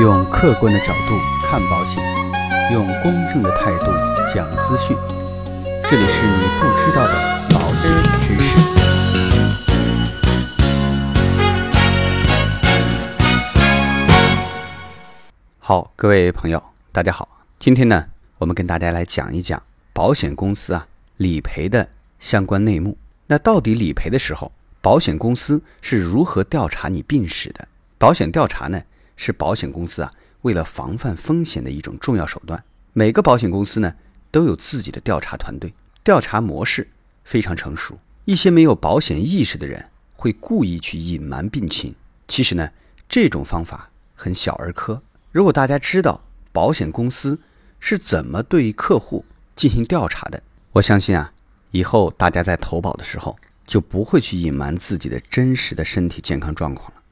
用客观的角度看保险，用公正的态度讲资讯。这里是你不知道的保险知识。好，各位朋友，大家好。今天呢，我们跟大家来讲一讲保险公司啊理赔的相关内幕。那到底理赔的时候，保险公司是如何调查你病史的？保险调查呢，是保险公司啊为了防范风险的一种重要手段。每个保险公司呢都有自己的调查团队，调查模式非常成熟。一些没有保险意识的人会故意去隐瞒病情，其实呢这种方法很小儿科。如果大家知道保险公司是怎么对客户进行调查的，我相信啊，以后大家在投保的时候就不会去隐瞒自己的真实的身体健康状况了。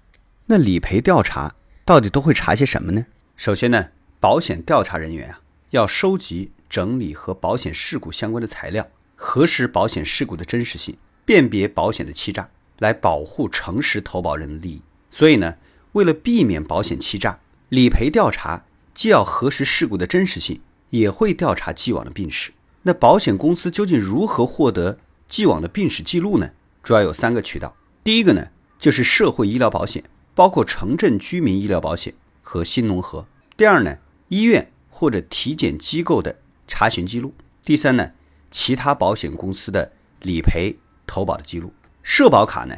那理赔调查到底都会查些什么呢？首先呢，保险调查人员啊要收集、整理和保险事故相关的材料，核实保险事故的真实性，辨别保险的欺诈，来保护诚实投保人的利益。所以呢，为了避免保险欺诈，理赔调查既要核实事故的真实性，也会调查既往的病史。那保险公司究竟如何获得既往的病史记录呢？主要有三个渠道。第一个呢，就是社会医疗保险，包括城镇居民医疗保险和新农合。第二呢，医院或者体检机构的查询记录。第三呢，其他保险公司的理赔投保的记录。社保卡呢，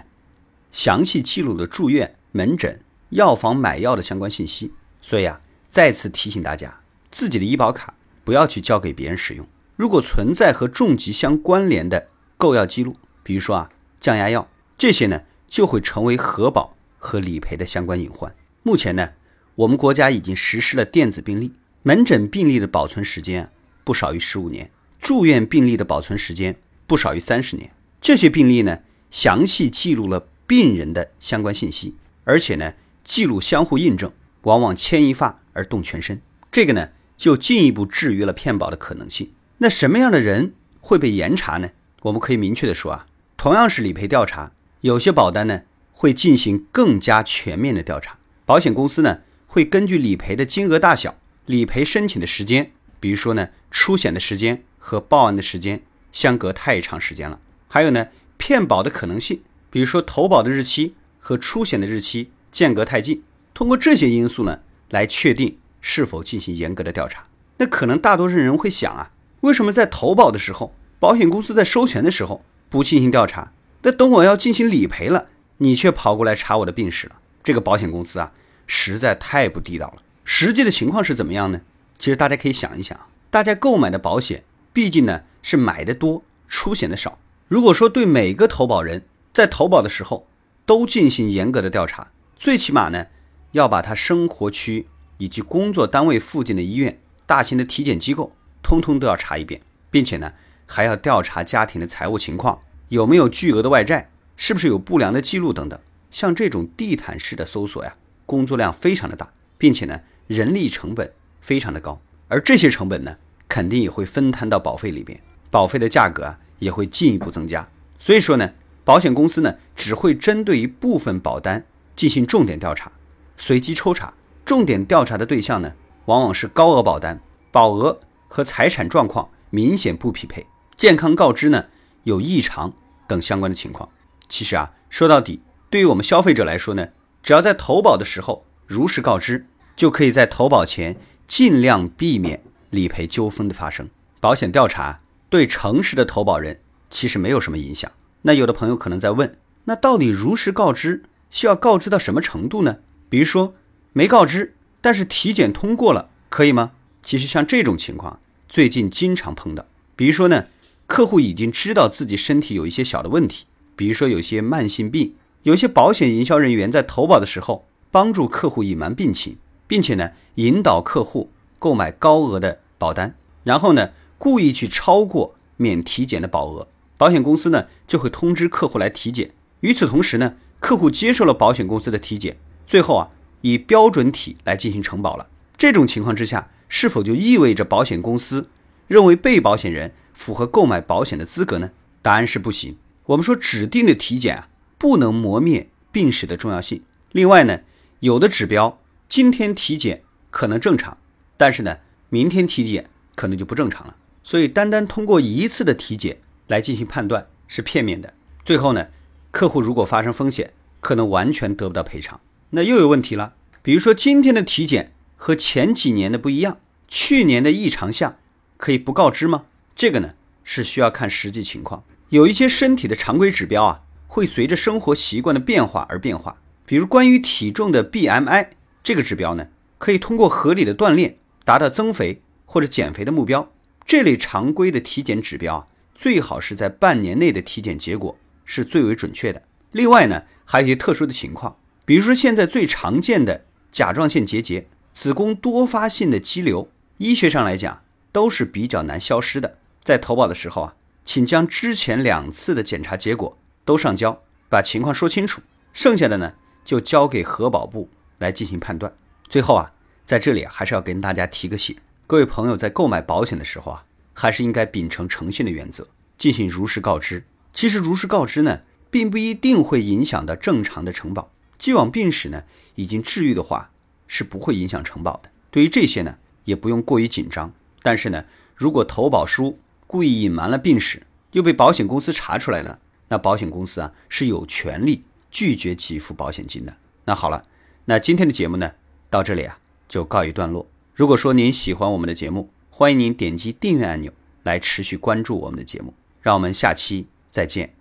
详细记录了住院、门诊。药房买药的相关信息，所以啊，再次提醒大家，自己的医保卡不要去交给别人使用。如果存在和重疾相关联的购药记录，比如说啊降压药这些呢，就会成为核保和理赔的相关隐患。目前呢，我们国家已经实施了电子病历，门诊病历的保存时间不少于十五年，住院病历的保存时间不少于三十年。这些病历呢，详细记录了病人的相关信息，而且呢。记录相互印证，往往牵一发而动全身。这个呢，就进一步制约了骗保的可能性。那什么样的人会被严查呢？我们可以明确的说啊，同样是理赔调查，有些保单呢会进行更加全面的调查。保险公司呢会根据理赔的金额大小、理赔申请的时间，比如说呢出险的时间和报案的时间相隔太长时间了，还有呢骗保的可能性，比如说投保的日期和出险的日期。间隔太近，通过这些因素呢，来确定是否进行严格的调查。那可能大多数人会想啊，为什么在投保的时候，保险公司在收钱的时候不进行调查？那等我要进行理赔了，你却跑过来查我的病史了？这个保险公司啊，实在太不地道了。实际的情况是怎么样呢？其实大家可以想一想，大家购买的保险，毕竟呢是买的多，出险的少。如果说对每个投保人在投保的时候都进行严格的调查，最起码呢，要把他生活区以及工作单位附近的医院、大型的体检机构，通通都要查一遍，并且呢，还要调查家庭的财务情况，有没有巨额的外债，是不是有不良的记录等等。像这种地毯式的搜索呀，工作量非常的大，并且呢，人力成本非常的高，而这些成本呢，肯定也会分摊到保费里边，保费的价格啊，也会进一步增加。所以说呢，保险公司呢，只会针对一部分保单。进行重点调查，随机抽查。重点调查的对象呢，往往是高额保单，保额和财产状况明显不匹配，健康告知呢有异常等相关的情况。其实啊，说到底，对于我们消费者来说呢，只要在投保的时候如实告知，就可以在投保前尽量避免理赔纠纷的发生。保险调查对诚实的投保人其实没有什么影响。那有的朋友可能在问，那到底如实告知？需要告知到什么程度呢？比如说没告知，但是体检通过了，可以吗？其实像这种情况，最近经常碰到。比如说呢，客户已经知道自己身体有一些小的问题，比如说有些慢性病，有些保险营销人员在投保的时候帮助客户隐瞒病情，并且呢引导客户购买高额的保单，然后呢故意去超过免体检的保额，保险公司呢就会通知客户来体检。与此同时呢。客户接受了保险公司的体检，最后啊以标准体来进行承保了。这种情况之下，是否就意味着保险公司认为被保险人符合购买保险的资格呢？答案是不行。我们说指定的体检啊，不能磨灭病史的重要性。另外呢，有的指标今天体检可能正常，但是呢，明天体检可能就不正常了。所以，单单通过一次的体检来进行判断是片面的。最后呢，客户如果发生风险，可能完全得不到赔偿。那又有问题了，比如说今天的体检和前几年的不一样，去年的异常项可以不告知吗？这个呢是需要看实际情况。有一些身体的常规指标啊，会随着生活习惯的变化而变化。比如关于体重的 BMI 这个指标呢，可以通过合理的锻炼达到增肥或者减肥的目标。这类常规的体检指标啊，最好是在半年内的体检结果是最为准确的。另外呢，还有一些特殊的情况，比如说现在最常见的甲状腺结节、子宫多发性的肌瘤，医学上来讲都是比较难消失的。在投保的时候啊，请将之前两次的检查结果都上交，把情况说清楚。剩下的呢，就交给核保部来进行判断。最后啊，在这里还是要跟大家提个醒。各位朋友在购买保险的时候啊，还是应该秉承诚信的原则，进行如实告知。其实如实告知呢，并不一定会影响到正常的承保。既往病史呢已经治愈的话，是不会影响承保的。对于这些呢，也不用过于紧张。但是呢，如果投保书故意隐瞒了病史，又被保险公司查出来了，那保险公司啊是有权利拒绝给付保险金的。那好了，那今天的节目呢，到这里啊就告一段落。如果说您喜欢我们的节目，欢迎您点击订阅按钮来持续关注我们的节目。让我们下期再见。